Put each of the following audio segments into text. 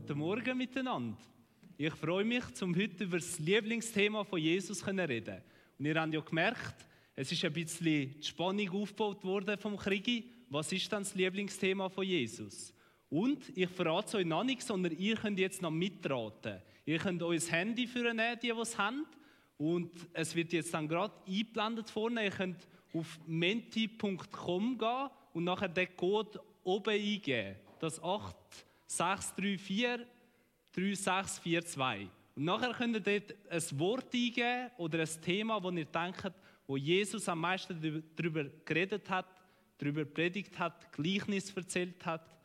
Guten Morgen miteinander. Ich freue mich, zum heute über das Lieblingsthema von Jesus zu reden. Und ihr habt ja gemerkt, es ist ein bisschen die Spannung aufgebaut worden vom Krieg. Was ist dann das Lieblingsthema von Jesus? Und ich verrate es euch noch nicht, sondern ihr könnt jetzt noch mitraten. Ihr könnt euer Handy führen, die, die es haben. Und es wird jetzt dann gerade eingeblendet vorne. Ihr könnt auf menti.com gehen und nachher den Code oben eingeben. Das 8634 3642. Und nachher könnt ihr dort ein Wort eingeben oder ein Thema, wo ihr denkt, wo Jesus am meisten darüber geredet hat, darüber predigt hat, Gleichnis erzählt hat.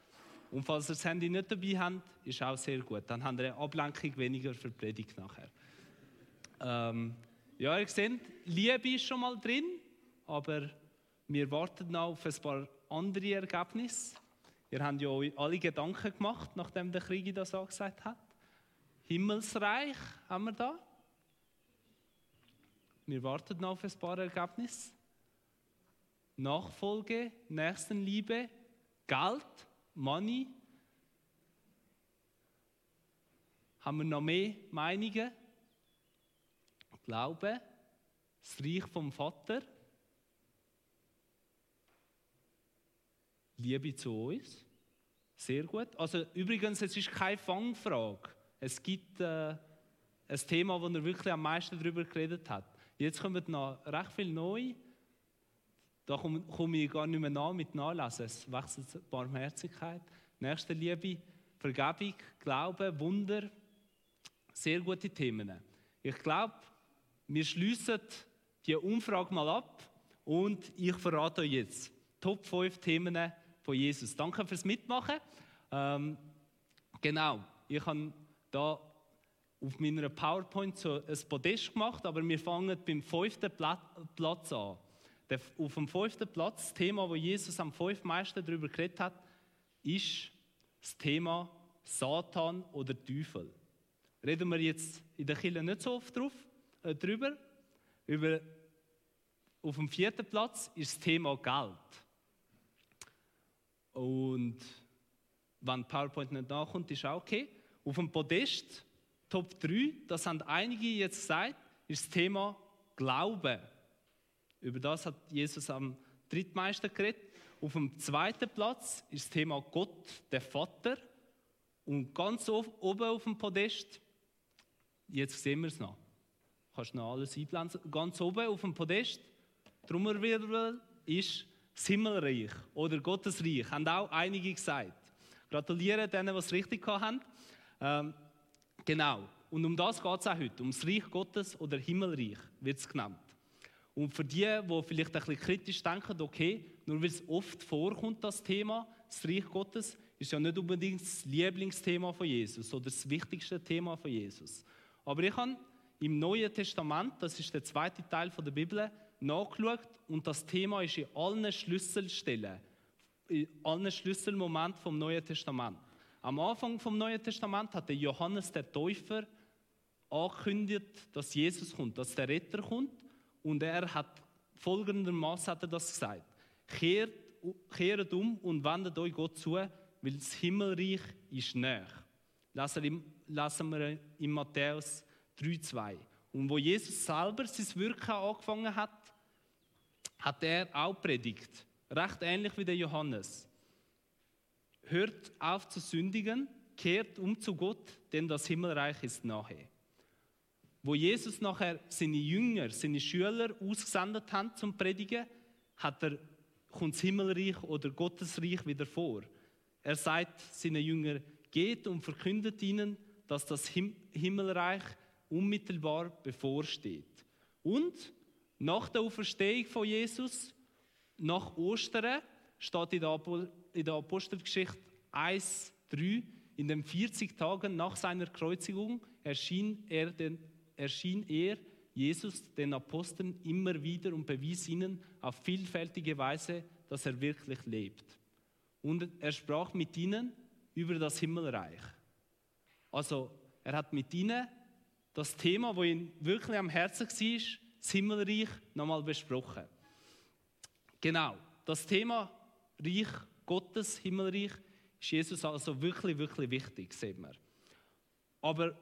Und falls ihr das Handy nicht dabei habt, ist auch sehr gut. Dann habt ihr eine Ablenkung weniger für die Predigt nachher. Ähm, ja, ihr seht, Liebe ist schon mal drin, aber wir warten noch auf ein paar andere Ergebnisse. Ihr habt ja alle Gedanken gemacht, nachdem der Krieg das angesagt hat. Himmelsreich haben wir da. Wir warten noch auf ein paar Ergebnisse. Nachfolge, Nächstenliebe, Geld, Money. Haben wir noch mehr Meinungen? Glaube, das Reich vom Vater. Liebe zu uns. Sehr gut. Also übrigens, es ist keine Fangfrage. Es gibt äh, ein Thema, wo er wirklich am meisten darüber geredet hat. Jetzt kommen noch recht viel neu. Da komme komm ich gar nicht mehr nach mit Nachlesen. Es wechselt Barmherzigkeit, nächste Liebe, Vergebung, Glaube, Wunder. Sehr gute Themen. Ich glaube, wir schließen die Umfrage mal ab und ich verrate euch jetzt Top 5 Themen von Jesus. Danke fürs Mitmachen. Ähm, genau, ich habe da auf meiner PowerPoint so ein Podest gemacht, aber wir fangen beim fünften Platz an. Auf dem fünften Platz, das Thema, wo Jesus am fünften meisten darüber geredet hat, ist das Thema Satan oder Teufel. Reden wir jetzt in der Kirche nicht so oft drauf, äh, drüber. Über, auf dem vierten Platz ist das Thema Geld. Und wenn PowerPoint nicht nachkommt, ist auch okay. Auf dem Podest, Top 3, das haben einige jetzt gesagt, ist das Thema Glauben. Über das hat Jesus am drittmeisten geredet. Auf dem zweiten Platz ist das Thema Gott, der Vater. Und ganz oben auf dem Podest, jetzt sehen wir es noch, kannst du noch alles einblenden, ganz oben auf dem Podest, Trommelwirbel, ist das Himmelreich oder Gottesreich, haben auch einige gesagt. Gratuliere denen, die es richtig haben. Ähm, genau. Und um das geht es auch heute. Um das Reich Gottes oder Himmelreich wird es genannt. Und für die, die vielleicht ein bisschen kritisch denken, okay, nur weil es oft vorkommt, das Thema, das Reich Gottes, ist ja nicht unbedingt das Lieblingsthema von Jesus oder das wichtigste Thema von Jesus. Aber ich habe im Neuen Testament, das ist der zweite Teil der Bibel, nachgeschaut und das Thema ist in allen Schlüsselstellen, in allen Schlüsselmomenten vom Neuen Testament. Am Anfang vom Neuen Testament hat der Johannes der Täufer angekündigt, dass Jesus kommt, dass der Retter kommt und er hat folgendermaßen er das gesagt: kehrt, kehrt um und wendet euch Gott zu, weil das Himmelreich ist näher. Lassen wir in Matthäus 3,2. Und wo Jesus selber sein Wirken angefangen hat, hat er auch predigt. Recht ähnlich wie der Johannes. Hört auf zu sündigen, kehrt um zu Gott, denn das Himmelreich ist nahe. Wo Jesus nachher seine Jünger, seine Schüler ausgesendet hat zum Predigen, hat er, kommt das Himmelreich oder Gottesreich wieder vor. Er sagt seinen Jüngern, geht und verkündet ihnen, dass das Himmelreich unmittelbar bevorsteht. Und nach der Auferstehung von Jesus, nach Ostern, steht in der, Apostelgeschichte 1,3, in den 40 Tagen nach seiner Kreuzigung erschien er, den, erschien er Jesus den Aposteln immer wieder und bewies ihnen auf vielfältige Weise, dass er wirklich lebt. Und er sprach mit ihnen über das Himmelreich. Also er hat mit ihnen das Thema, wo ihm wirklich am Herzen war, das Himmelreich, nochmal besprochen. Genau, das Thema Reich Gottes, Himmelreich, ist Jesus also wirklich, wirklich wichtig, sehen wir. Aber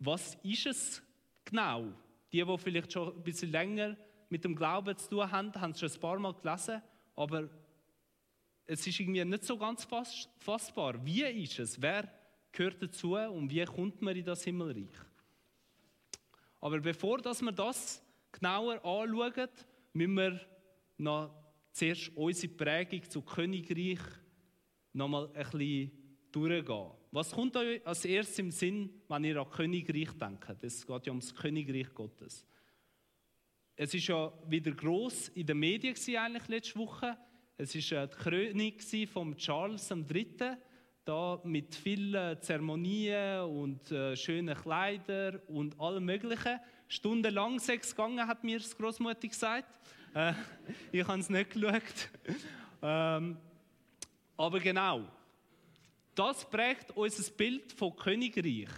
was ist es genau? Die, die vielleicht schon ein bisschen länger mit dem Glauben zu tun haben, haben es schon ein paar Mal gelesen, aber es ist irgendwie nicht so ganz fassbar. Wie ist es? Wer gehört dazu und wie kommt man in das Himmelreich? Aber bevor dass wir das genauer anschauen, müssen wir noch zuerst unsere Prägung zu Königreich noch mal ein bisschen durchgehen. Was kommt euch als erstes im Sinn, wenn ihr an Königreich denkt? Es geht ja ums Königreich Gottes. Es ist ja wieder groß in den Medien eigentlich letzte Woche. Es ist äh, die Krönung von Charles III. Da mit vielen Zeremonien und äh, schönen Kleidern und allem Möglichen. Stundenlang sechs gegangen, hat mir das Großmutter gesagt. Äh, ich habe es nicht geschaut. ähm, aber genau, das prägt unser Bild von Königreich.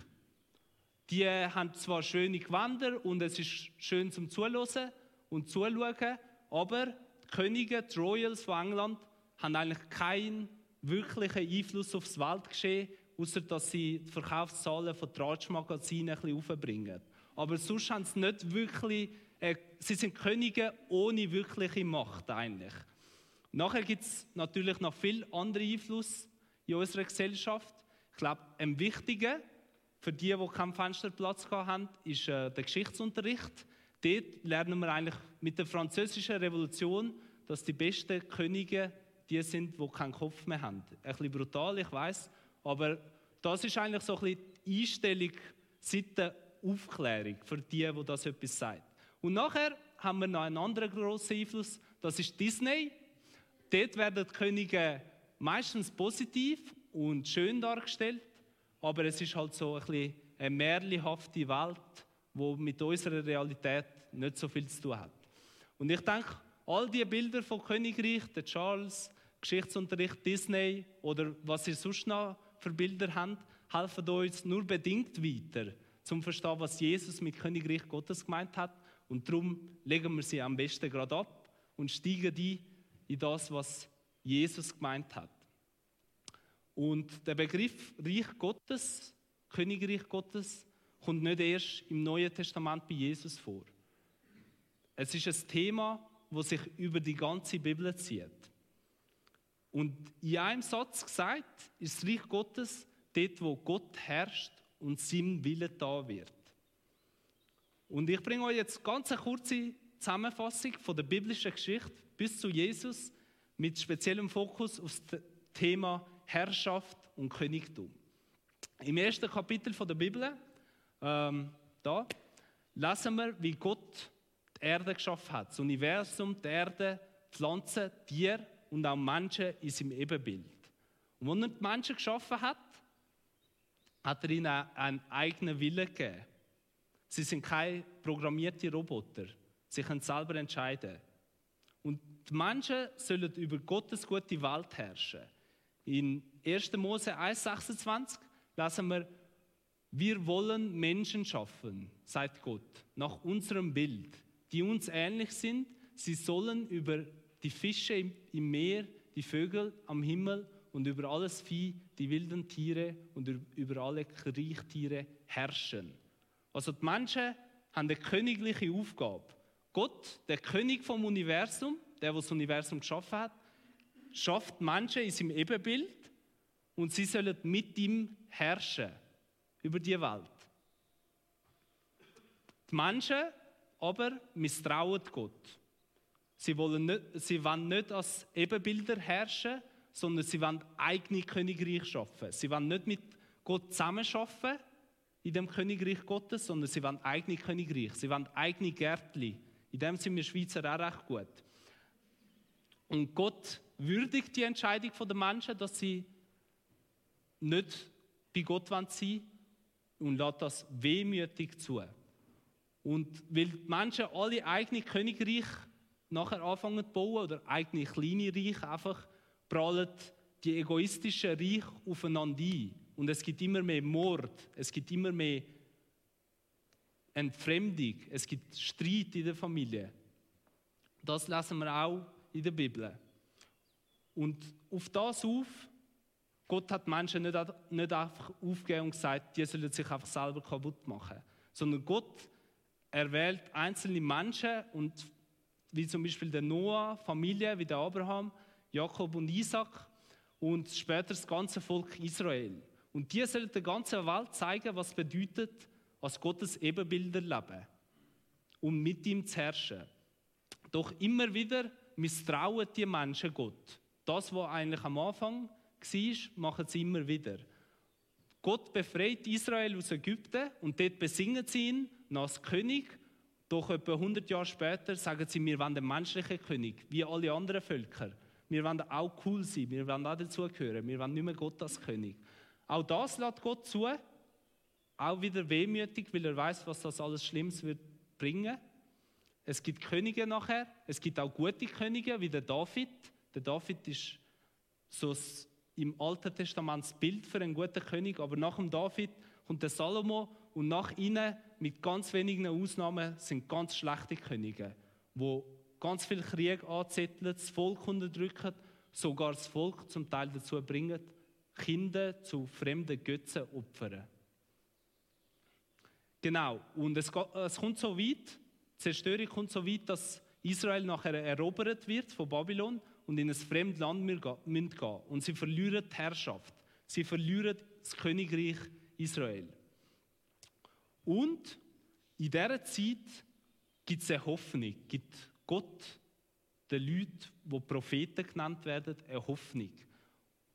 Die haben zwar schöne Gewänder und es ist schön zum Zuhören und Zuschauen, aber Könige, die Royals von England, haben eigentlich keinen wirklichen Einfluss auf das Weltgeschehen, außer dass sie die Verkaufszahlen von Tratschmagazinen ein bisschen aufbringen. Aber sonst haben sie nicht wirklich, äh, sie sind Könige ohne wirkliche Macht eigentlich. Nachher gibt es natürlich noch viel andere Einfluss in unserer Gesellschaft. Ich glaube, ein wichtiger für die, die keinen Fensterplatz haben, ist äh, der Geschichtsunterricht. Dort lernen wir eigentlich mit der französischen Revolution, dass die besten Könige die sind, die keinen Kopf mehr haben. Ein bisschen brutal, ich weiß, aber das ist eigentlich so ein bisschen die Einstellung seit der Aufklärung für die, die das etwas sagt. Und nachher haben wir noch einen anderen großen Einfluss, das ist Disney. Dort werden die Könige meistens positiv und schön dargestellt, aber es ist halt so ein bisschen eine märchenhafte Welt, wo mit unserer Realität nicht so viel zu tun hat. Und ich denke, all die Bilder von Königreich, der Charles, Geschichtsunterricht, Disney oder was ihr sonst noch für Bilder habt, helfen uns nur bedingt weiter, zum verstehen, was Jesus mit Königreich Gottes gemeint hat. Und darum legen wir sie am besten gerade ab und steigen die in das, was Jesus gemeint hat. Und der Begriff Reich Gottes, Königreich Gottes, kommt nicht erst im Neuen Testament bei Jesus vor. Es ist ein Thema, das sich über die ganze Bibel zieht. Und in einem Satz gesagt ist das Reich Gottes dort, wo Gott herrscht und sein Wille da wird. Und ich bringe euch jetzt ganz eine kurze Zusammenfassung von der biblischen Geschichte bis zu Jesus mit speziellem Fokus auf das Thema Herrschaft und Königtum. Im ersten Kapitel der Bibel, ähm, da, lesen wir, wie Gott die Erde geschaffen hat. Das Universum, die Erde, Pflanzen, Tiere und auch Menschen in seinem Ebenbild. Und wenn er die Menschen geschaffen hat, hat er ihnen einen eigenen Willen gegeben. Sie sind keine programmierte Roboter. Sie können selber entscheiden. Und die Menschen sollen über Gottes gute Welt herrschen. In 1. Mose 1,26 lesen wir, wir wollen Menschen schaffen, sagt Gott, nach unserem Bild, die uns ähnlich sind. Sie sollen über die Fische im Meer, die Vögel am Himmel und über alles Vieh, die wilden Tiere und über alle Kriechtiere herrschen. Also die Menschen haben eine königliche Aufgabe. Gott, der König vom Universum, der, der das Universum geschaffen hat, schafft Menschen in seinem Ebenbild und sie sollen mit ihm herrschen über die Welt. Die Menschen aber misstrauen Gott. Sie wollen nicht, sie wollen nicht als Ebenbilder herrschen, sondern sie wollen eigene Königreich schaffen. Sie wollen nicht mit Gott zusammen schaffen in dem Königreich Gottes, sondern sie wollen eigene Königreich. Sie wollen eigene Gärtli. In dem sind wir Schweizer auch recht gut. Und Gott würdigt die Entscheidung der Menschen, dass sie nicht bei Gott sein wollen und lässt das wehmütig zu. Und weil die Menschen alle eigene Königreich nachher anfangen zu bauen oder eigene kleine Reich, einfach prallen die egoistischen Reich aufeinander ein. Und es gibt immer mehr Mord, es gibt immer mehr Entfremdung, es gibt Streit in der Familie. Das lesen wir auch in der Bibel. Und auf das auf Gott hat Menschen nicht, nicht einfach aufgegeben und gesagt, die sollen sich einfach selber kaputt machen. Sondern Gott erwählt einzelne Menschen und wie zum Beispiel der Noah, Familie wie der Abraham, Jakob und Isaac und später das ganze Volk Israel. Und die sollen der ganzen Welt zeigen, was bedeutet, als Gottes Ebenbilder leben um mit ihm zu herrschen. Doch immer wieder misstrauen die Menschen Gott. Das, was eigentlich am Anfang war, machen sie immer wieder. Gott befreit Israel aus Ägypten und dort besingen sie ihn als König. Doch etwa 100 Jahre später sagen sie, wir wollen den menschlichen König, wie alle anderen Völker. Wir wollen auch cool sein, wir wollen auch dazugehören, wir wollen nicht mehr Gott als König. Auch das lässt Gott zu, auch wieder wehmütig, weil er weiß, was das alles Schlimmes wird bringen. Es gibt Könige nachher, es gibt auch gute Könige, wie der David. Der David ist so im Alten Testament das Bild für einen guten König, aber nach dem David kommt der Salomo und nach ihnen, mit ganz wenigen Ausnahmen, sind ganz schlechte Könige, wo ganz viel Krieg anzetteln, das Volk unterdrücken, sogar das Volk zum Teil dazu bringen, Kinder zu fremden Götzen opfern. Genau, und es, es kommt so weit, die Zerstörung kommt so weit, dass Israel nachher erobert wird von Babylon und in ein fremdes Land gehen. Und sie verlieren die Herrschaft. Sie verlieren das Königreich Israel. Und in dieser Zeit gibt es eine Hoffnung, gibt Gott den Leuten, die Propheten genannt werden, eine Hoffnung.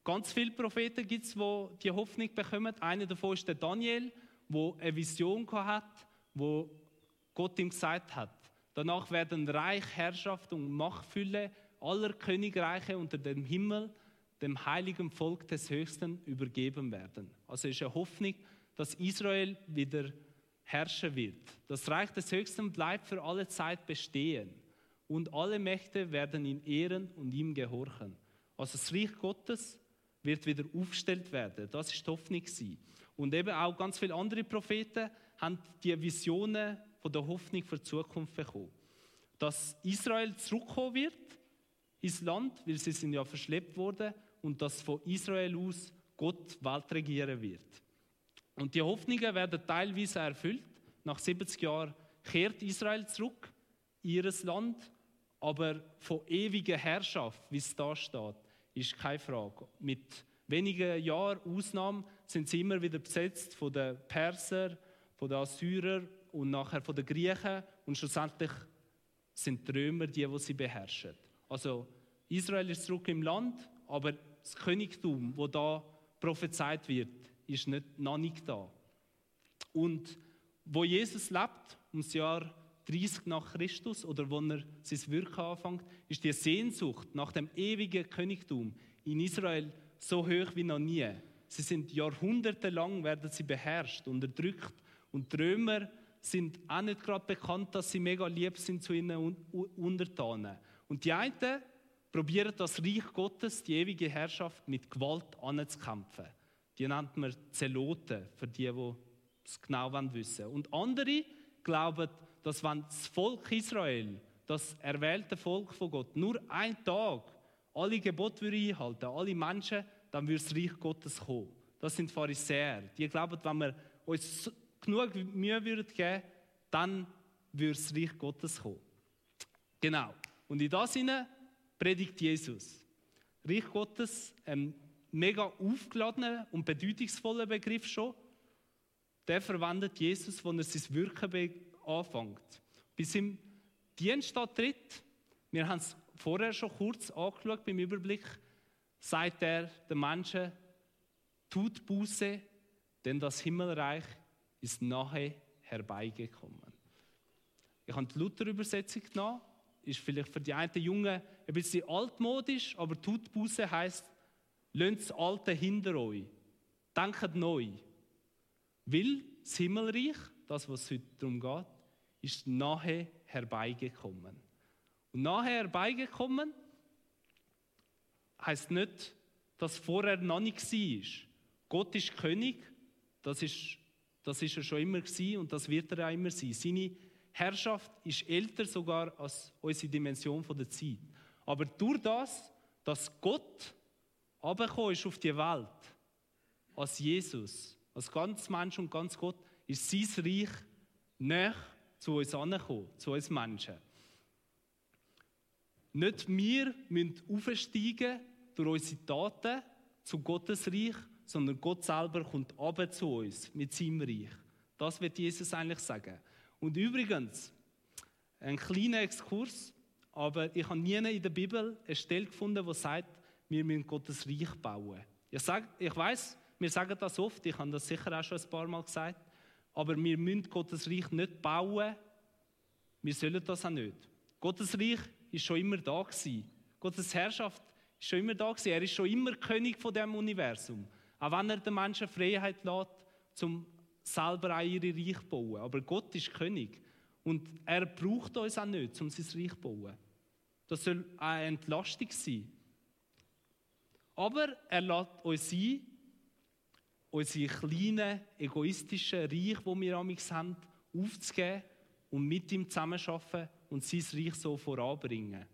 Ganz viele Propheten gibt es, die die Hoffnung bekommen. Einer davon ist der Daniel, wo eine Vision hat, wo Gott ihm gesagt hat, danach werden Reich, Herrschaft und Machtfülle aller Königreiche unter dem Himmel dem heiligen Volk des Höchsten übergeben werden. Also ist eine Hoffnung, dass Israel wieder herrschen wird. Das Reich des Höchsten bleibt für alle Zeit bestehen und alle Mächte werden ihn ehren und ihm gehorchen. Also das Reich Gottes wird wieder aufgestellt werden. Das ist die Hoffnung. Und eben auch ganz viele andere Propheten haben die Visionen von der Hoffnung für die Zukunft bekommen. Dass Israel zurückkommen wird ins Land, weil sie sind ja verschleppt worden und dass von Israel aus Gott Welt regieren wird. Und die Hoffnungen werden teilweise erfüllt. Nach 70 Jahren kehrt Israel zurück in ihr Land, aber von ewiger Herrschaft, wie es da steht, ist keine Frage. Mit wenigen Jahren Ausnahme sind sie immer wieder besetzt von den Persern, von den Assyrern und nachher von den Griechen und schlussendlich sind die Römer die, die sie beherrschen. Also Israel ist zurück im Land, aber das Königtum, wo da prophezeit wird, ist nicht, noch nicht da. Und wo Jesus lebt, ums Jahr 30 nach Christus oder wo er sein Wirken anfängt, ist die Sehnsucht nach dem ewigen Königtum in Israel so hoch wie noch nie. Sie sind jahrhundertelang werden sie beherrscht, unterdrückt und die Römer sind auch nicht gerade bekannt, dass sie mega lieb sind zu ihren Untertanen. Und die einen probieren das Reich Gottes, die ewige Herrschaft, mit Gewalt anzukämpfen. Die nennt man Zeloten, für die, die es genau wissen wollen. Und andere glauben, dass wenn das Volk Israel, das erwählte Volk von Gott, nur einen Tag alle Gebote einhalten alle Menschen, dann würde das Reich Gottes kommen. Das sind Pharisäer. Die glauben, wenn wir uns genug Mühe würden geben, dann würde das Reich Gottes kommen. Genau. Und in das Sinne predigt Jesus. Reich Gottes, ein mega aufgeladener und bedeutungsvoller Begriff schon, der verwendet Jesus, wenn er sein Wirken anfängt. Bis im Dienst tritt, wir haben es vorher schon kurz angeschaut beim Überblick, sagt er den Menschen, tut Buße, denn das Himmelreich ist nahe herbeigekommen. Ich habe die Luther-Übersetzung genommen, ist vielleicht für die einen Jungen ein bisschen altmodisch, aber tut Buße heisst, lönt das Alte hinter euch, denkt neu. Weil das Himmelreich, das was es heute darum geht, ist nahe herbeigekommen. Und nachher herbeigekommen heißt nicht, dass vorher noch nicht war. Gott ist König, das ist, das ist er schon immer gewesen und das wird er auch immer sein. Seine Herrschaft ist älter sogar als unsere Dimension der Zeit. Aber durch das, dass Gott runtergekommen ist auf die Welt, als Jesus, als ganz Mensch und ganz Gott, ist sein Reich näher zu uns angekommen, zu uns Menschen. Nicht wir müssen aufsteigen durch unsere Taten zu Gottes Reich, sondern Gott selber kommt ab zu uns mit seinem Reich. Das wird Jesus eigentlich sagen. Und übrigens, ein kleiner Exkurs, aber ich habe nie in der Bibel eine Stelle gefunden, wo sagt, wir müssen Gottes Reich bauen. Ich, sage, ich weiß, wir sagen das oft, ich habe das sicher auch schon ein paar Mal gesagt, aber wir müssen Gottes Reich nicht bauen, wir sollen das auch nicht. Gottes Reich ist schon immer da gewesen. Gottes Herrschaft ist schon immer da gewesen. Er ist schon immer König von dem Universum. Auch wenn er den Menschen Freiheit lässt, zum selber auch ihre Reich zu bauen. Aber Gott ist König. Und er braucht uns auch nicht, um sein Reich zu bauen. Das soll eine Entlastung sein. Aber er lässt uns ein, unsere kleinen, egoistischen Reich, die wir haben, aufzugeben und mit ihm zusammenzuarbeiten und sein Reich so voranbringen.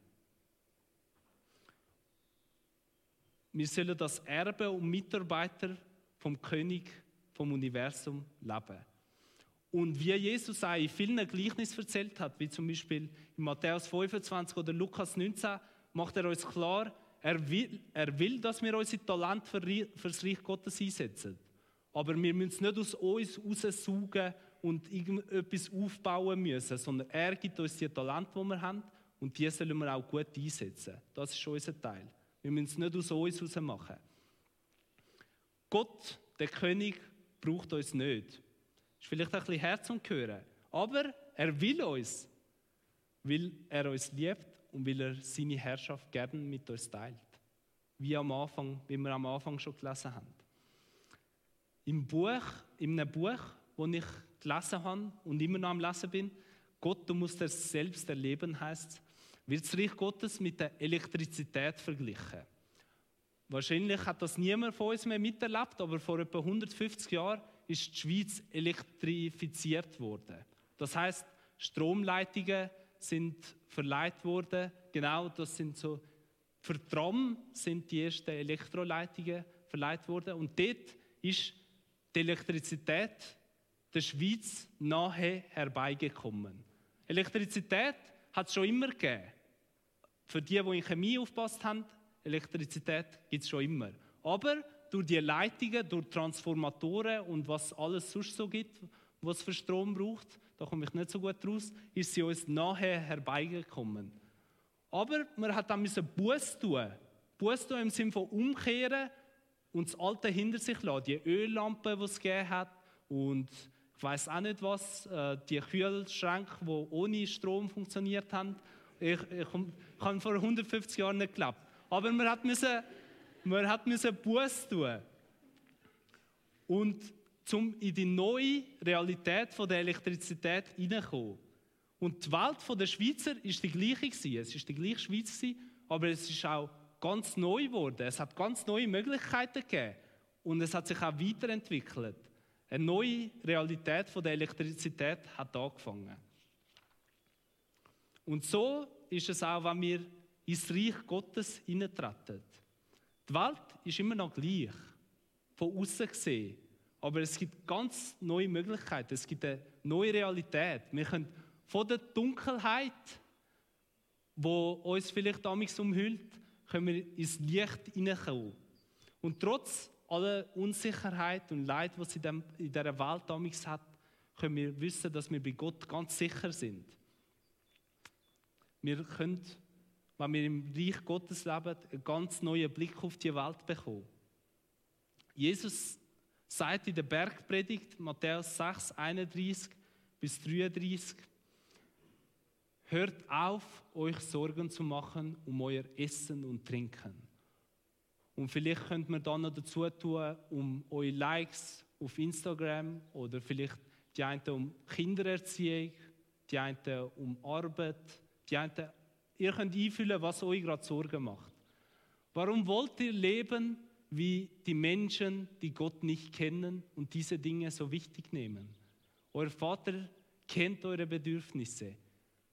Wir sollen das Erbe und Mitarbeiter vom König vom Universum leben. Und wie Jesus auch in vielen Gleichnissen erzählt hat, wie zum Beispiel in Matthäus 25 oder Lukas 19, macht er uns klar, er will, er will dass wir unsere Talente für, das Reich Gottes einsetzen. Aber wir müssen es nicht aus uns raussaugen und irgendetwas aufbauen müssen, sondern er gibt uns die Talente, die wir haben und die sollen wir auch gut einsetzen. Das ist unser Teil. Wir müssen es nicht aus uns heraus machen. Gott, der König, braucht uns nicht. Ist vielleicht ein bisschen Herz und Hören. Aber er will uns, weil er uns liebt und weil er seine Herrschaft gerne mit uns teilt. Wie am Anfang, wie wir am Anfang schon gelesen haben. Im Buch, in einem Buch, das ich gelesen habe und immer noch am Lesen bin, Gott, du musst es selbst erleben, heißt wird das Reich Gottes mit der Elektrizität verglichen. Wahrscheinlich hat das niemand von uns mehr miterlebt, aber vor etwa 150 Jahren ist die Schweiz elektrifiziert worden. Das heißt, Stromleitungen sind verleiht worden. Genau, das sind so für Tram sind die ersten Elektroleitungen verleiht worden und dort ist die Elektrizität der Schweiz nahe herbeigekommen. Elektrizität hat es schon immer gegeben. Für die, die in Chemie aufpasst haben, Elektrizität gibt es schon immer. Aber durch die Leitungen, durch Transformatoren und was alles sonst so gibt, was für Strom braucht, da komme ich nicht so gut raus, ist sie uns nachher herbeigekommen. Aber man hat dann Buß tun. Buß tun im Sinne von umkehren und das Alte hinter sich lassen. Die Öllampe, die es gegeben hat und ich weiß auch nicht was, äh, die Kühlschränke, die ohne Strom funktioniert haben. Ich, ich, ich habe vor 150 Jahren nicht geglaubt. Aber man hat müssen, man hat müssen Buß tun. Und um in die neue Realität von der Elektrizität hineinzukommen. Und die Welt der Schweizer ist die gleiche. Es ist die gleiche Schweiz aber es ist auch ganz neu geworden. Es hat ganz neue Möglichkeiten gegeben und es hat sich auch weiterentwickelt. Eine neue Realität von der Elektrizität hat angefangen. Und so ist es auch, wenn wir ins Reich Gottes hineintreten. Die Welt ist immer noch gleich, von außen gesehen. Aber es gibt ganz neue Möglichkeiten, es gibt eine neue Realität. Wir können von der Dunkelheit, wo uns vielleicht damals umhüllt, können wir ins Licht hineinkommen. Und trotz aller Unsicherheit und Leid, was in, in dieser Welt damals hat, können wir wissen, dass wir bei Gott ganz sicher sind. Wir können wenn wir im Reich Gottes leben, einen ganz neuen Blick auf die Welt bekommen. Jesus sagt in der Bergpredigt, Matthäus 6, 31 bis 33, Hört auf, euch Sorgen zu machen um euer Essen und Trinken. Und vielleicht könnt man dann noch dazu tun, um eure Likes auf Instagram oder vielleicht die einen um Kindererziehung, die einen um Arbeit, die einen Ihr könnt einfühlen, was euch gerade Sorgen macht. Warum wollt ihr leben wie die Menschen, die Gott nicht kennen und diese Dinge so wichtig nehmen? Euer Vater kennt eure Bedürfnisse.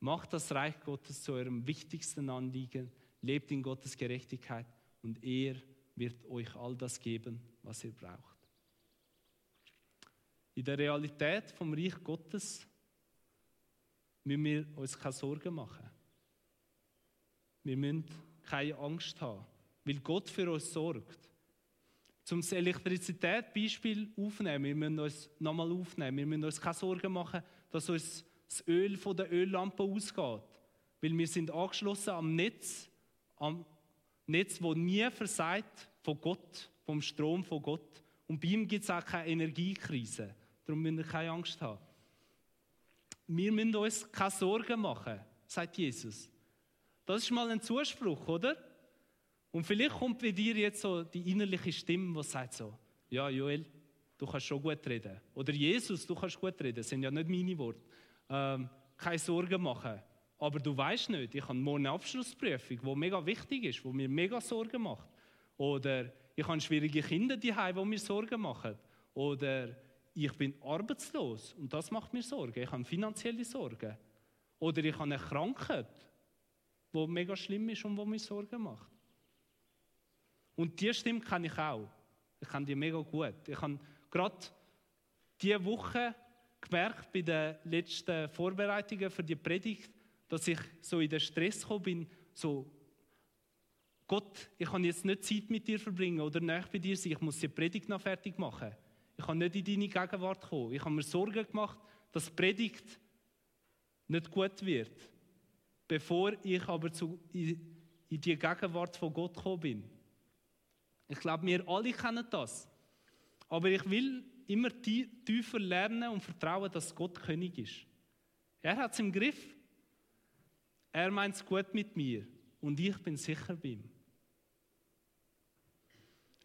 Macht das Reich Gottes zu eurem wichtigsten Anliegen. Lebt in Gottes Gerechtigkeit und er wird euch all das geben, was ihr braucht. In der Realität vom Reich Gottes müssen wir uns keine Sorgen machen. Wir müssen keine Angst haben, weil Gott für uns sorgt. Zum das Elektrizität-Beispiel aufnehmen, wir müssen uns nochmal aufnehmen, wir müssen uns keine Sorgen machen, dass uns das Öl von der Öllampe ausgeht. Weil wir sind angeschlossen am Netz, am Netz, das nie versagt von Gott, vom Strom von Gott. Und bei ihm gibt es auch keine Energiekrise. Darum müssen wir keine Angst haben. Wir müssen uns keine Sorgen machen, sagt Jesus. Das ist mal ein Zuspruch, oder? Und vielleicht kommt bei dir jetzt so die innerliche Stimme, die sagt so, ja Joel, du kannst schon gut reden. Oder Jesus, du kannst gut reden. Das sind ja nicht meine Worte. Ähm, keine Sorgen machen. Aber du weißt nicht, ich habe morgen eine Abschlussprüfung, die mega wichtig ist, die mir mega Sorgen macht. Oder ich habe schwierige Kinder die die mir Sorgen machen. Oder ich bin arbeitslos und das macht mir Sorgen. Ich habe finanzielle Sorgen. Oder ich habe eine Krankheit, die mega schlimm ist und die mir Sorgen macht. Und die Stimme kenne ich auch. Ich kenne die mega gut. Ich habe gerade diese Woche gemerkt bei den letzten Vorbereitungen für die Predigt, dass ich so in den Stress gekommen bin, so Gott, ich kann jetzt nicht Zeit mit dir verbringen oder nicht bei dir sein, ich muss die Predigt noch fertig machen. Ich kann nicht in deine Gegenwart kommen. Ich habe mir Sorgen gemacht, dass die Predigt nicht gut wird, bevor ich aber zu, in, in die Gegenwart von Gott gekommen bin. Ich glaube, wir alle kennen das. Aber ich will immer tiefer lernen und vertrauen, dass Gott König ist. Er hat es im Griff. Er meint es gut mit mir und ich bin sicher bei ihm.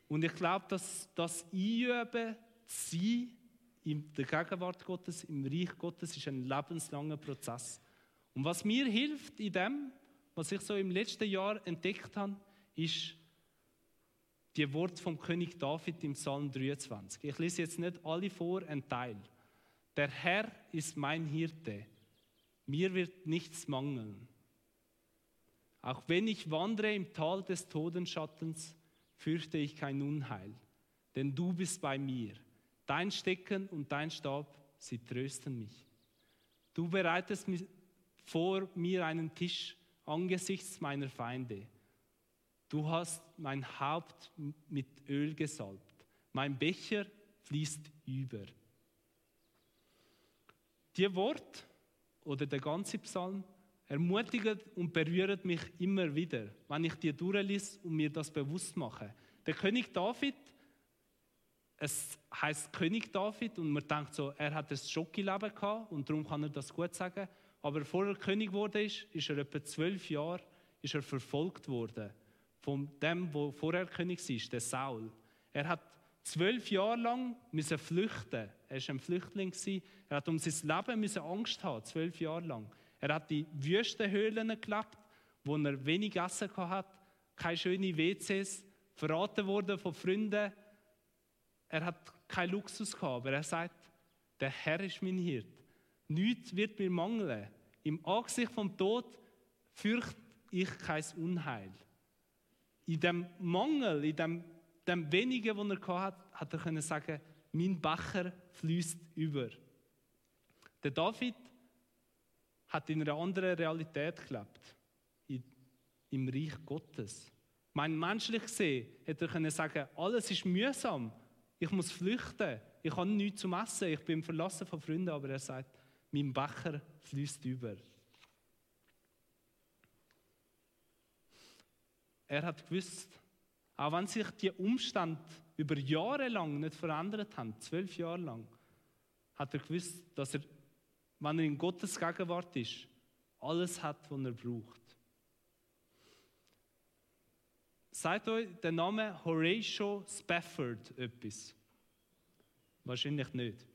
Und ich glaube, dass das Einüben sein in der Gegenwart Gottes, im Reich Gottes, ist ein lebenslanger Prozess. Und was mir hilft in dem, was ich so im letzten Jahr entdeckt habe, ist die Worte vom König David im Psalm 23. Ich lese jetzt nicht alle vor, ein Teil. Der Herr ist mein Hirte, mir wird nichts mangeln. Auch wenn ich wandere im Tal des Todenschattens, fürchte ich kein Unheil, denn du bist bei mir. Dein Stecken und dein Stab, sie trösten mich. Du bereitest vor mir einen Tisch angesichts meiner Feinde. Du hast mein Haupt mit Öl gesalbt. Mein Becher fließt über. Die Wort oder der ganze Psalm ermutigt und berührt mich immer wieder, wenn ich die durchlese und mir das bewusst mache. Der König David es heißt König David und man denkt so, er hat das Schocki-Leben gehabt und darum kann er das gut sagen. Aber bevor er König wurde, ist, ist er etwa zwölf Jahre ist er verfolgt worden von dem, wo vorher König war, der Saul. Er hat zwölf Jahre lang müssen flüchten. Er war ein Flüchtling Er hat um sein Leben müssen Angst haben, zwölf Jahre lang. Er hat in Wüstenhöhlen gelebt, wo er wenig Essen hatte, keine schönen WCs, verraten wurde von Freunden er hat keinen Luxus gehabt, aber er sagt, der Herr ist mein Hirt. Nichts wird mir mangeln. Im Angesicht vom Tod fürchte ich kein Unheil. In dem Mangel, in dem, dem Wenigen, was er hatte, hat er können sagen, mein Becher fließt über. Der David hat in einer anderen Realität gelebt, im Reich Gottes. Mein menschlich gesehen hätte er können sagen, alles ist mühsam, ich muss flüchten. Ich habe nichts zum Essen. Ich bin verlassen von Freunden. Aber er sagt, mein Becher fließt über. Er hat gewusst, auch wenn sich die Umstände über Jahre lang nicht verändert haben, zwölf Jahre lang, hat er gewusst, dass er, wenn er in Gottes Gegenwart ist, alles hat, was er braucht. Sagt euch der Name Horatio Spafford etwas? Wahrscheinlich nicht.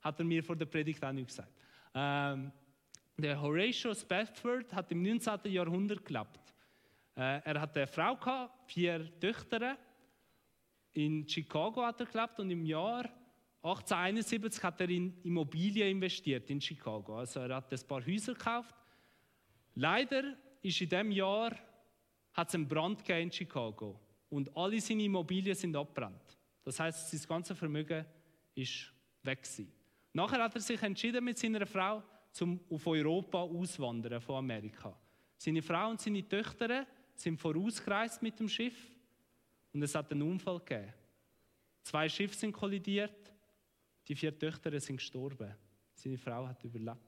Hat er mir vor der Predigt auch nicht gesagt. Ähm, der Horatio Spafford hat im 19. Jahrhundert gelebt. Äh, er hatte eine Frau, gehabt, vier Töchter. In Chicago hat er gelebt und im Jahr 1871 hat er in Immobilien investiert in Chicago. Also er hat ein paar Häuser gekauft. Leider ist in dem Jahr hat es einen Brand in Chicago. und alle seine Immobilien sind abbrannt. Das heißt, sein ganzes Vermögen ist weg gewesen. Nachher hat er sich entschieden mit seiner Frau, zum auf Europa auswandern von Amerika. Seine Frau und seine Töchter sind vorausgereist mit dem Schiff und es hat einen Unfall gegeben. Zwei Schiffe sind kollidiert, die vier Töchter sind gestorben. Seine Frau hat überlebt.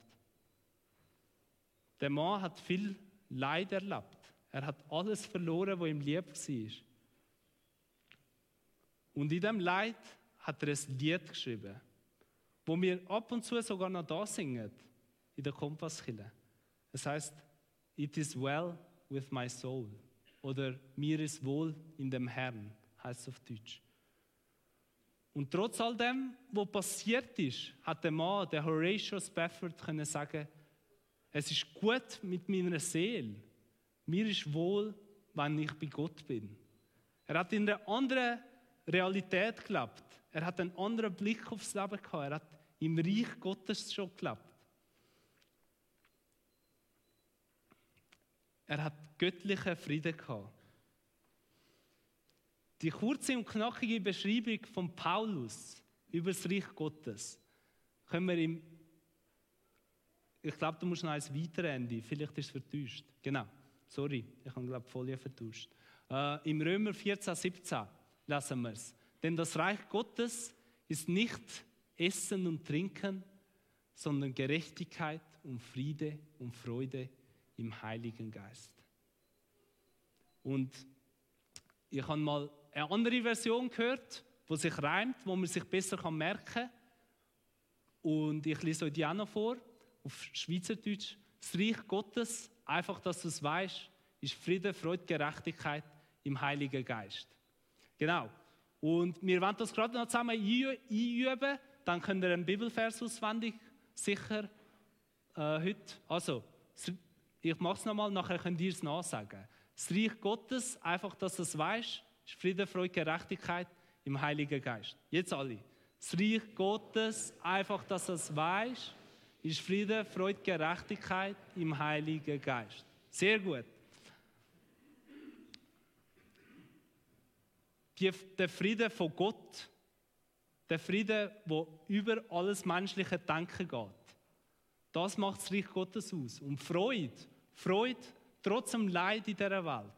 Der Mann hat viel Leid erlebt. Er hat alles verloren, was ihm lieb war. Und in diesem Leid hat er ein Lied geschrieben, wo wir ab und zu sogar noch da singen, in der Kompasskille. Es heißt, It is well with my soul. Oder mir ist wohl in dem Herrn, heißt es auf Deutsch. Und trotz all dem, was passiert ist, hat der Mann, der Horatio Spafford, können sagen, es ist gut mit meiner Seele. Mir ist wohl, wenn ich bei Gott bin. Er hat in einer anderen Realität gelebt. Er hat einen anderen Blick aufs Leben gehabt. Er hat im Reich Gottes schon gelebt. Er hat göttlichen Frieden gehabt. Die kurze und knackige Beschreibung von Paulus über das Reich Gottes können wir im ich glaube, du musst noch eins weiter Ende. Vielleicht ist es vertäuscht. Genau. Sorry, ich habe, glaube Folie vertauscht. Äh, Im Römer 14, 17 lesen wir es. Denn das Reich Gottes ist nicht Essen und Trinken, sondern Gerechtigkeit und Friede und Freude im Heiligen Geist. Und ich habe mal eine andere Version gehört, wo sich reimt, wo man sich besser merken kann. Und ich lese euch die auch noch vor, auf Schweizerdeutsch. Das Reich Gottes, einfach, dass du es weißt, ist Friede, Freude, Gerechtigkeit im Heiligen Geist. Genau. Und wir wollen das gerade noch zusammen einüben. Dann könnt ihr einen Bibelvers auswendig sicher äh, heute. Also, ich mache es nochmal, nachher könnt ihr es nachsagen. Das Reich Gottes, einfach, dass du es weißt, ist Friede, Freude, Gerechtigkeit im Heiligen Geist. Jetzt alle. Das Reich Gottes, einfach, dass du es weißt, ist Friede, Freude, Gerechtigkeit im Heiligen Geist. Sehr gut. Die, der Friede von Gott, der Friede, der über alles menschliche Denken geht, das macht das Reich Gottes aus. Und Freude, Freude trotz dem Leid in dieser Welt.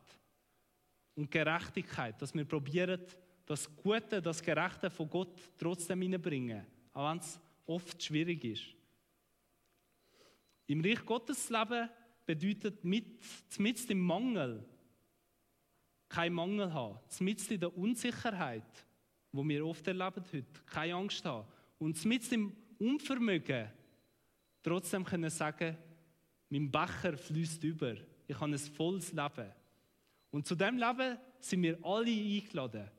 Und Gerechtigkeit, dass wir probieren, das Gute, das Gerechte von Gott trotzdem hineinbringen, auch wenn es oft schwierig ist. Im Reich Gottes leben bedeutet mit, mit im Mangel kein Mangel haben, mit in der Unsicherheit, wo wir oft erleben heute, keine Angst haben und mit im Unvermögen trotzdem können sagen, mein Becher fließt über. Ich habe ein volles Leben. Und zu dem Leben sind wir alle eingeladen.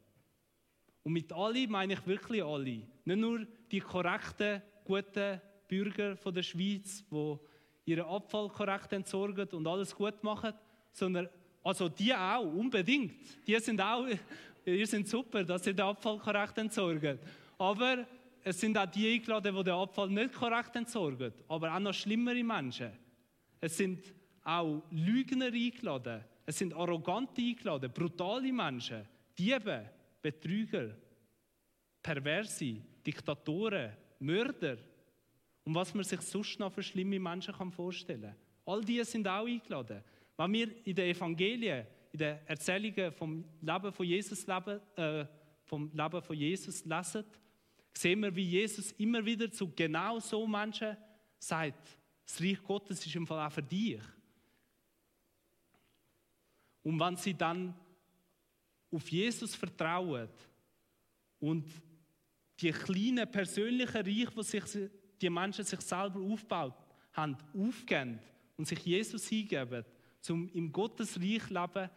Und mit alle meine ich wirklich alle. Nicht nur die korrekten, guten Bürger von der Schweiz, die ihren Abfall korrekt entsorgen und alles gut machen, sondern also die auch, unbedingt. Die sind auch, ihr sind super, dass sie den Abfall korrekt entsorgen. Aber es sind auch die eingeladen, die den Abfall nicht korrekt entsorgen. Aber auch noch schlimmere Menschen. Es sind auch Lügner eingeladen. Es sind arrogante eingeladen, brutale Menschen, Diebe, Betrüger, Perverse, Diktatoren, Mörder. Und was man sich sonst noch für schlimme Menschen vorstellen kann. All die sind auch eingeladen. Wenn wir in den Evangelien, in den Erzählungen vom Leben von Jesus, leben, äh, vom Leben von Jesus lesen, sehen wir, wie Jesus immer wieder zu genau so Menschen sagt, das Reich Gottes ist im Fall auch für dich. Und wenn sie dann auf Jesus vertrauen und die kleinen persönlichen Reich, wo sich die Menschen sich selber aufbaut haben, aufgeben und sich Jesus hingeben, zum im Gottes Reich leben,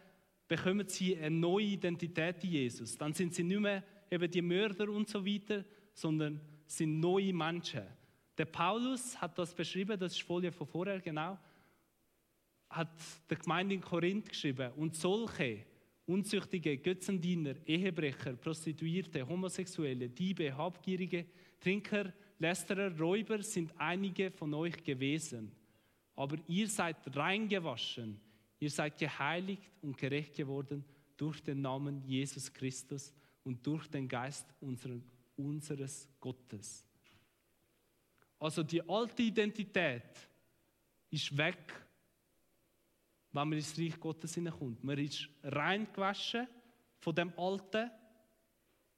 bekommen sie eine neue Identität in Jesus. Dann sind sie nicht mehr eben die Mörder und so weiter, sondern sind neue Menschen. Der Paulus hat das beschrieben, das ist Folie von vorher, genau, hat der Gemeinde in Korinth geschrieben. Und solche unzüchtige Götzendiener, Ehebrecher, Prostituierte, Homosexuelle, Diebe, Habgierige, Trinker, Lästerer, Räuber sind einige von euch gewesen. Aber ihr seid reingewaschen, ihr seid geheiligt und gerecht geworden durch den Namen Jesus Christus und durch den Geist unseres Gottes. Also die alte Identität ist weg, wenn man ins Reich Gottes hineinkommt. Man ist reingewaschen von dem Alten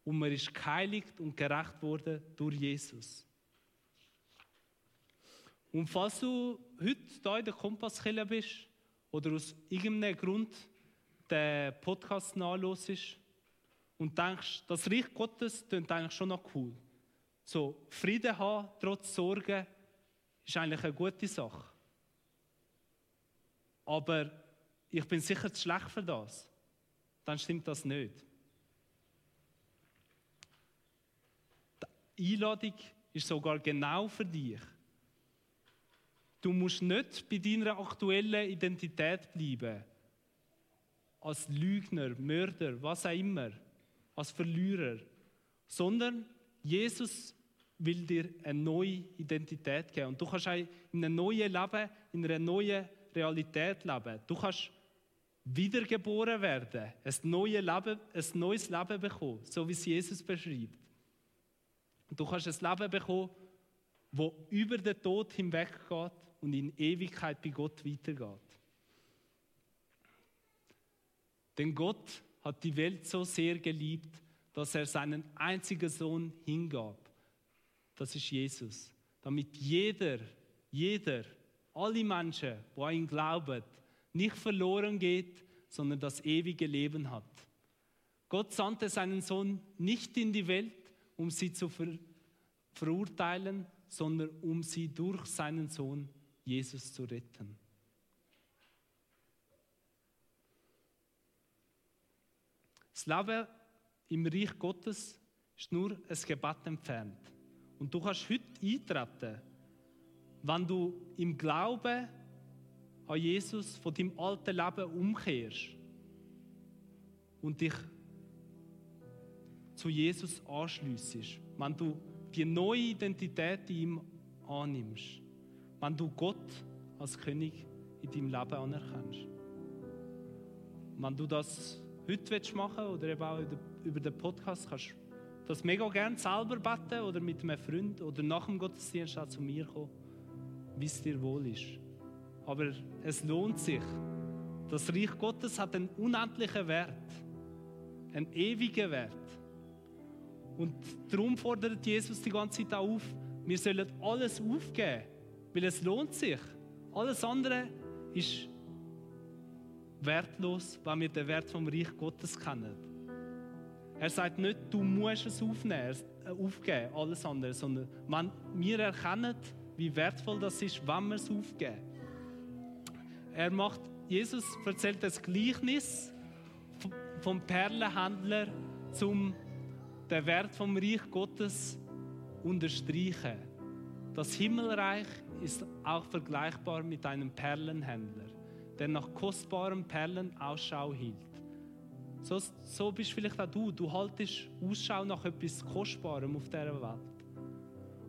und man ist geheiligt und gerecht worden durch Jesus. Und falls du heute hier in der Kompasskille bist oder aus irgendeinem Grund den Podcast nachhörst und denkst, das Reich Gottes klingt eigentlich schon noch cool. So, Frieden haben, trotz Sorgen, ist eigentlich eine gute Sache. Aber ich bin sicher zu schlecht für das. Dann stimmt das nicht. Die Einladung ist sogar genau für dich. Du musst nicht bei deiner aktuellen Identität bleiben. Als Lügner, Mörder, was auch immer. Als Verlierer. Sondern Jesus will dir eine neue Identität geben. Und du kannst in einem neuen Leben, in einer neuen Realität leben. Du kannst wiedergeboren werden, ein neues Leben, ein neues Leben bekommen, so wie es Jesus beschreibt. Du kannst ein Leben bekommen, das über den Tod hinweggeht und in Ewigkeit bei Gott weitergeht. Denn Gott hat die Welt so sehr geliebt, dass er seinen einzigen Sohn hingab. Das ist Jesus. Damit jeder, jeder, alle Menschen, die an ihn glauben, nicht verloren geht, sondern das ewige Leben hat. Gott sandte seinen Sohn nicht in die Welt, um sie zu ver verurteilen, sondern um sie durch seinen Sohn Jesus zu retten. Das im Reich Gottes ist nur ein Gebet entfernt. Und du kannst heute eintreten, wenn du im Glauben an Jesus von deinem alten Leben umkehrst und dich zu Jesus anschliessest, wenn du die neue Identität in ihm annimmst wenn du Gott als König in deinem Leben anerkennst. Wenn du das heute machen oder eben auch über den Podcast, kannst du das mega gerne selber beten oder mit einem Freund oder nach dem Gottesdienst auch zu mir kommen, wie es dir wohl ist. Aber es lohnt sich. Das Reich Gottes hat einen unendlichen Wert, einen ewigen Wert. Und darum fordert Jesus die ganze Zeit auf, wir sollen alles aufgeben weil es lohnt sich. Alles andere ist wertlos, wenn wir den Wert vom Reich Gottes kennen. Er sagt nicht, du musst es aufnehmen, äh, aufgeben, alles andere, sondern wenn wir erkennen, wie wertvoll das ist, wenn wir es aufgeben. Er macht, Jesus erzählt das Gleichnis vom Perlenhändler, um den Wert vom Reich Gottes unterstreichen. Das Himmelreich ist auch vergleichbar mit einem Perlenhändler, der nach kostbaren Perlen Ausschau hielt. So, so bist vielleicht auch du. Du haltest Ausschau nach etwas Kostbarem auf dieser Welt.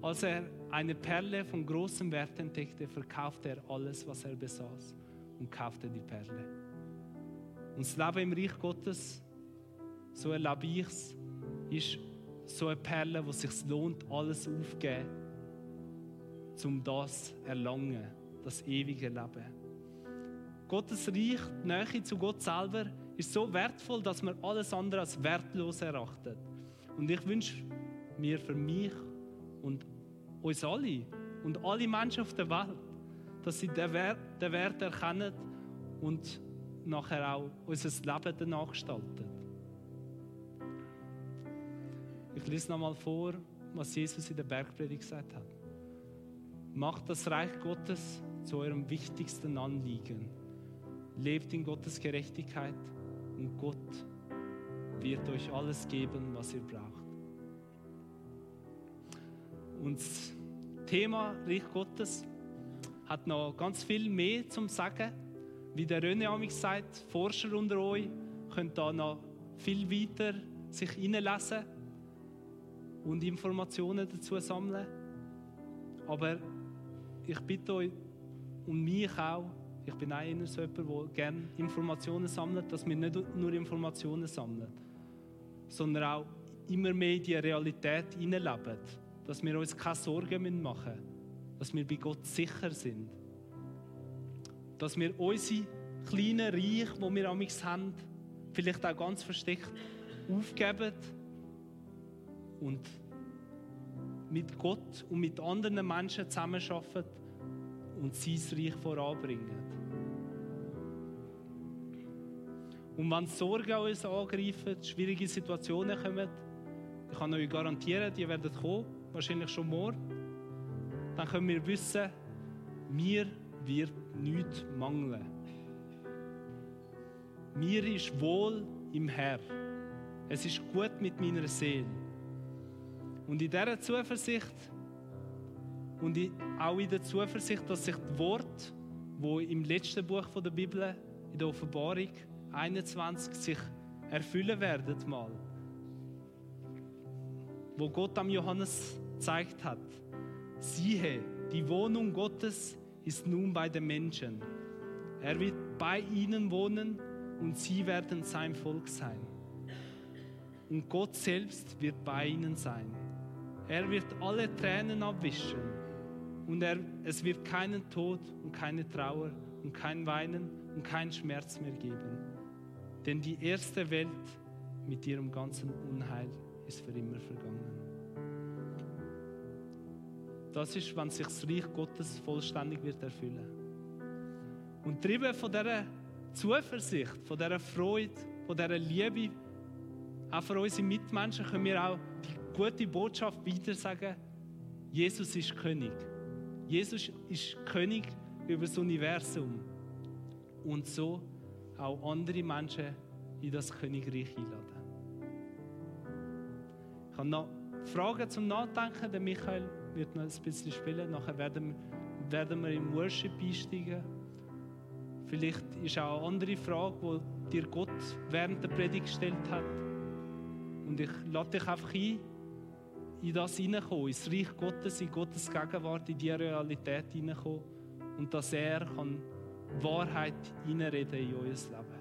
Als er eine Perle von großem Wert entdeckte, verkaufte er alles, was er besaß und kaufte die Perle. Und das Leben im Reich Gottes, so erlebe ich es, ist so eine Perle, wo es sich lohnt, alles aufzugeben um das erlangen, das ewige Leben. Gottes Reich, die Nähe zu Gott selber, ist so wertvoll, dass man alles andere als wertlos erachtet. Und ich wünsche mir für mich und uns alle und alle Menschen auf der Welt, dass sie den Wert, den Wert erkennen und nachher auch unser Leben danach gestalten. Ich lese nochmal vor, was Jesus in der Bergpredigt gesagt hat. Macht das Reich Gottes zu eurem wichtigsten Anliegen. Lebt in Gottes Gerechtigkeit und Gott wird euch alles geben, was ihr braucht. Und das Thema Reich Gottes hat noch ganz viel mehr zum Sagen. Wie der René amix sagt, Forscher unter euch können da noch viel weiter sich hineinlesen und Informationen dazu sammeln. Aber ich bitte euch und mich auch, Ich bin auch eher so jemand, der gerne Informationen sammelt, dass wir nicht nur Informationen sammeln, sondern auch immer mehr in die Realität hineinleben. Dass wir uns keine Sorgen machen müssen. Dass wir bei Gott sicher sind. Dass wir unsere kleinen Reich, die wir amigs haben, vielleicht auch ganz versteckt aufgeben und mit Gott und mit anderen Menschen zusammenarbeiten und sein Reich voranbringen. Und wenn Sorgen uns angreifen, schwierige Situationen kommen, ich kann euch garantieren, die werden kommen, wahrscheinlich schon morgen, dann können wir wissen, mir wird nichts mangeln. Mir ist wohl im Herr. Es ist gut mit meiner Seele. Und in dieser Zuversicht und auch in der Zuversicht, dass sich das Wort, wo im letzten Buch der Bibel, in der Offenbarung 21, sich erfüllen werden mal. Wo Gott am Johannes gezeigt hat, siehe, die Wohnung Gottes ist nun bei den Menschen. Er wird bei ihnen wohnen und sie werden sein Volk sein. Und Gott selbst wird bei ihnen sein. Er wird alle Tränen abwischen und er, es wird keinen Tod und keine Trauer und kein Weinen und kein Schmerz mehr geben. Denn die erste Welt mit ihrem ganzen Unheil ist für immer vergangen. Das ist, wenn sich das Reich Gottes vollständig wird erfüllen. Und trieben von dieser Zuversicht, von dieser Freude, von dieser Liebe, auch für unsere Mitmenschen, können wir auch die gute Botschaft weitersagen, Jesus ist König. Jesus ist König über das Universum. Und so auch andere Menschen in das Königreich einladen. Ich habe noch Fragen zum Nachdenken. Der Michael wird noch ein bisschen spielen. Nachher werden, werden wir im Worship einsteigen. Vielleicht ist auch eine andere Frage, die dir Gott während der Predigt gestellt hat. Und ich lade dich einfach ein, in das hineinkommen, ins Reich Gottes, in Gottes Gegenwart, in diese Realität hineinkommen und dass er kann Wahrheit hineinreden in euer Leben.